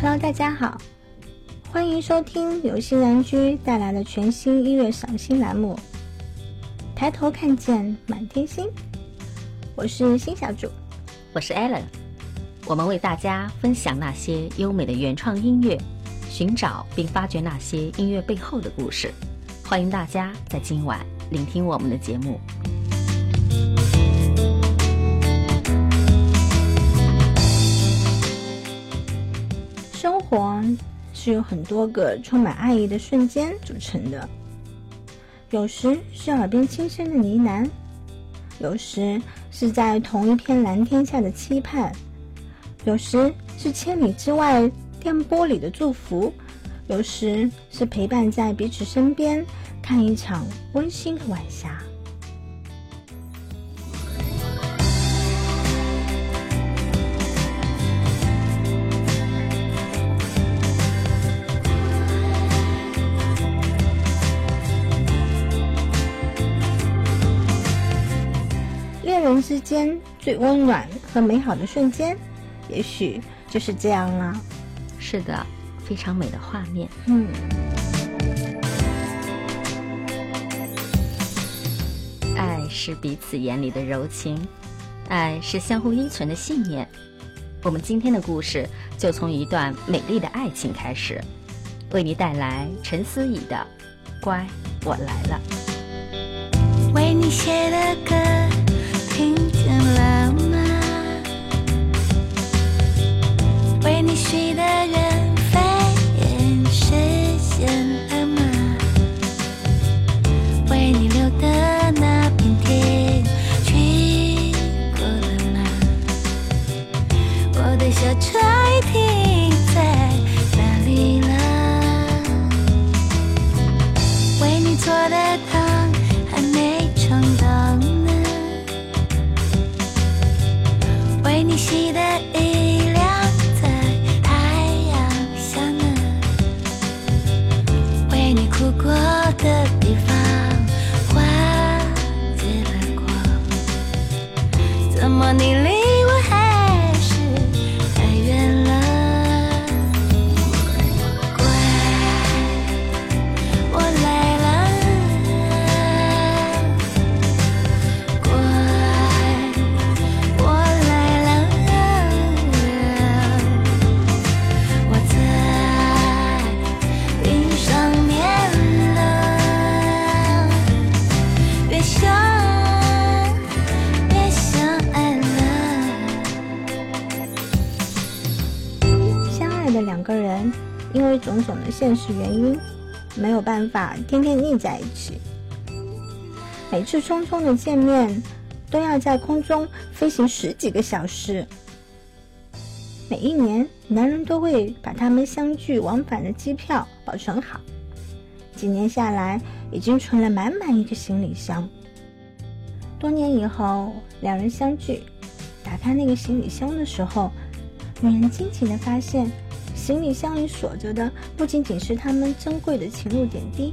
Hello，大家好欢迎收听由新然居带来的全新音乐赏析栏目。抬头看见满天星，我是新小主，我是 Allen。我们为大家分享那些优美的原创音乐，寻找并发掘那些音乐背后的故事。欢迎大家在今晚聆听我们的节目。活是由很多个充满爱意的瞬间组成的，有时是耳边轻声的呢喃，有时是在同一片蓝天下的期盼，有时是千里之外电波里的祝福，有时是陪伴在彼此身边看一场温馨的晚霞。之间最温暖和美好的瞬间，也许就是这样了。是的，非常美的画面。嗯，爱是彼此眼里的柔情，爱是相互依存的信念。我们今天的故事就从一段美丽的爱情开始，为你带来陈思怡的《乖，我来了》。为你写的歌，听见了吗？为你许的愿，过现实原因，没有办法天天腻在一起。每次匆匆的见面，都要在空中飞行十几个小时。每一年，男人都会把他们相聚往返的机票保存好。几年下来，已经存了满满一个行李箱。多年以后，两人相聚，打开那个行李箱的时候，女人惊奇的发现，行李箱里锁着的不仅仅是他们珍贵的情路点滴，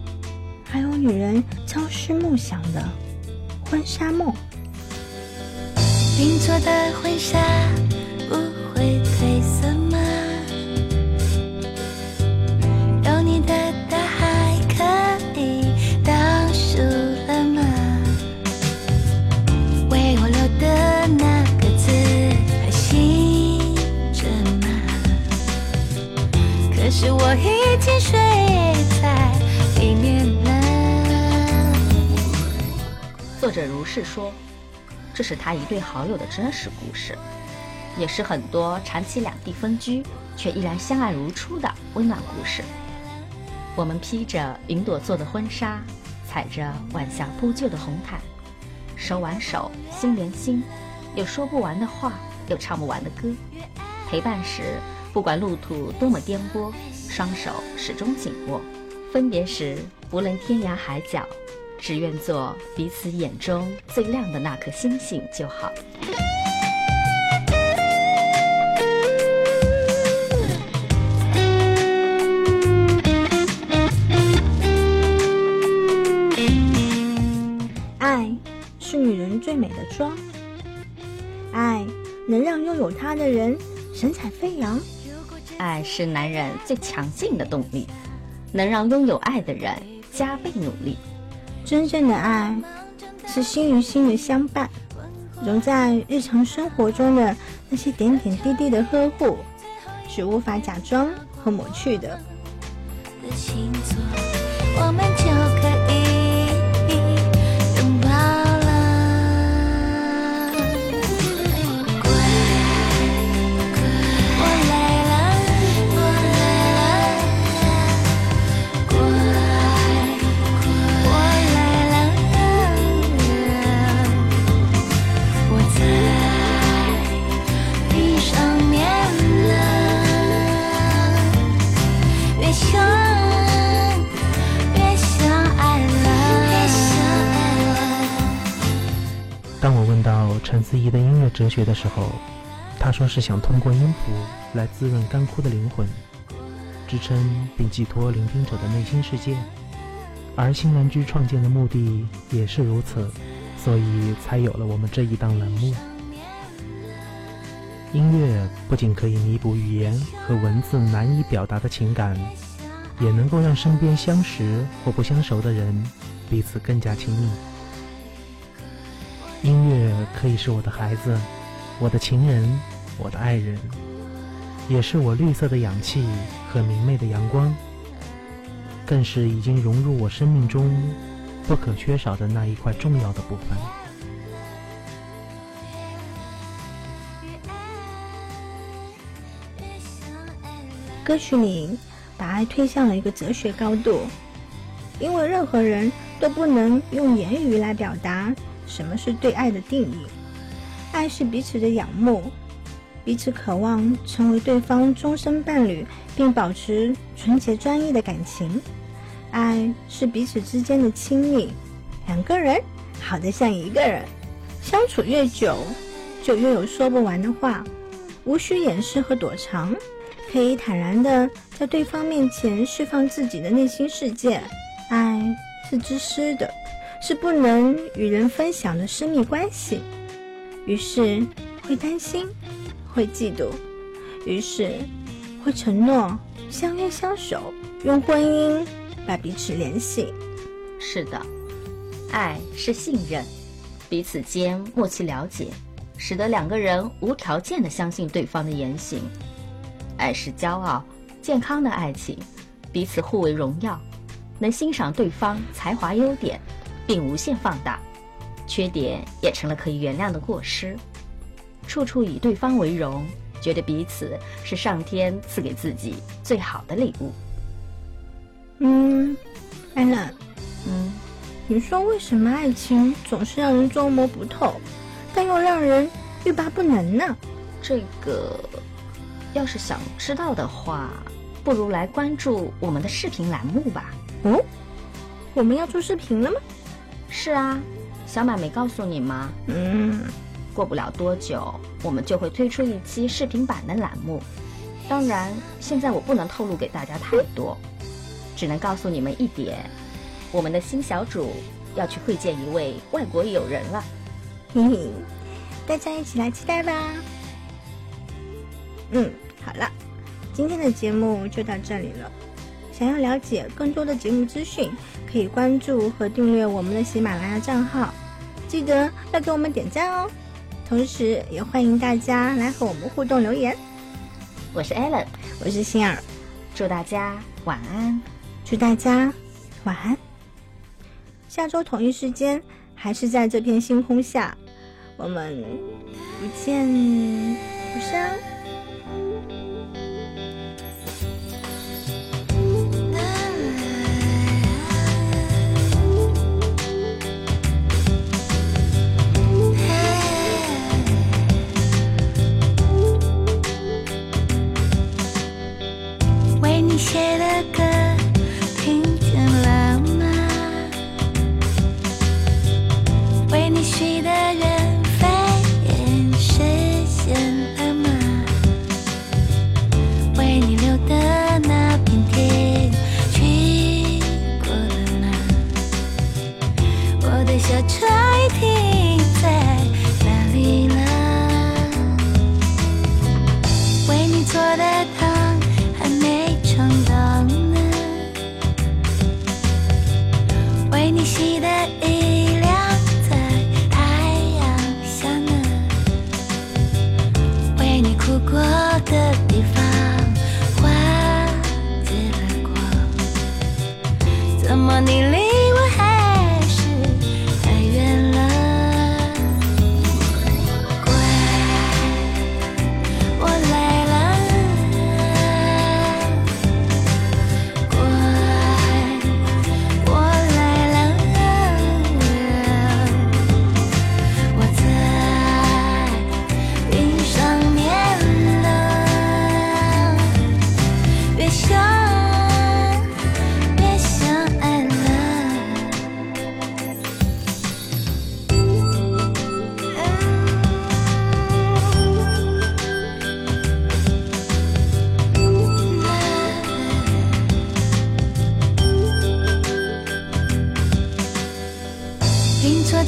还有女人朝思暮想的婚纱梦。定做的婚纱作者如是说，这是他一对好友的真实故事，也是很多长期两地分居却依然相爱如初的温暖故事。我们披着云朵做的婚纱，踩着晚霞铺就的红毯，手挽手，心连心，有说不完的话，有唱不完的歌。陪伴时，不管路途多么颠簸，双手始终紧握；分别时，不论天涯海角，只愿做彼此眼中最亮的那颗星星就好。爱是女人最美的妆，爱能让拥有它的人神采飞扬。爱是男人最强劲的动力，能让拥有爱的人加倍努力。真正的爱是心与心的相伴，融在日常生活中的那些点点滴滴的呵护，是无法假装和抹去的。哲学的时候，他说是想通过音符来滋润干枯的灵魂，支撑并寄托聆听者的内心世界。而新兰居创建的目的也是如此，所以才有了我们这一档栏目。音乐不仅可以弥补语言和文字难以表达的情感，也能够让身边相识或不相熟的人彼此更加亲密。音乐可以是我的孩子，我的情人，我的爱人，也是我绿色的氧气和明媚的阳光，更是已经融入我生命中不可缺少的那一块重要的部分。歌曲里把爱推向了一个哲学高度，因为任何人都不能用言语来表达什么是对爱的定义。爱是彼此的仰慕，彼此渴望成为对方终身伴侣，并保持纯洁专一的感情。爱是彼此之间的亲密，两个人好得像一个人，相处越久，就越有说不完的话，无需掩饰和躲藏。可以坦然的在对方面前释放自己的内心世界。爱是自私的，是不能与人分享的私密关系，于是会担心，会嫉妒，于是会承诺相约相守，用婚姻把彼此联系。是的，爱是信任，彼此间默契了解，使得两个人无条件的相信对方的言行。爱是骄傲，健康的爱情，彼此互为荣耀，能欣赏对方才华优点，并无限放大，缺点也成了可以原谅的过失，处处以对方为荣，觉得彼此是上天赐给自己最好的礼物。嗯，安娜，嗯，你说为什么爱情总是让人捉摸不透，但又让人欲罢不能呢？这个要是想知道的话，不如来关注我们的视频栏目吧。哦，我们要做视频了吗？是啊，小满没告诉你吗？嗯，过不了多久，我们就会推出一期视频版的栏目。当然，现在我不能透露给大家太多，只能告诉你们一点：我们的新小主要去会见一位外国友人了。嘿嘿，大家一起来期待吧。嗯，好了，今天的节目就到这里了。想要了解更多的节目资讯，可以关注和订阅我们的喜马拉雅账号，记得要给我们点赞哦。同时，也欢迎大家来和我们互动留言。我是 Allen，我是欣儿，祝大家晚安。祝大家晚安。下周同一时间，还是在这片星空下，我们不见不散。你许的愿飞也实现了吗？为你留的那片天去过了吗？我的小船已停在哪里了为你做的糖还没尝到呢。为你洗的衣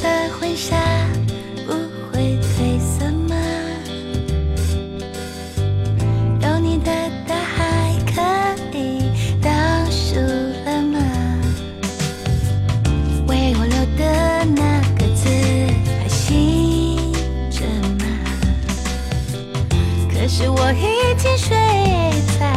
的婚纱不会褪色吗？有你的大海可以倒数了吗？为我留的那个字还醒着吗？可是我已经睡着。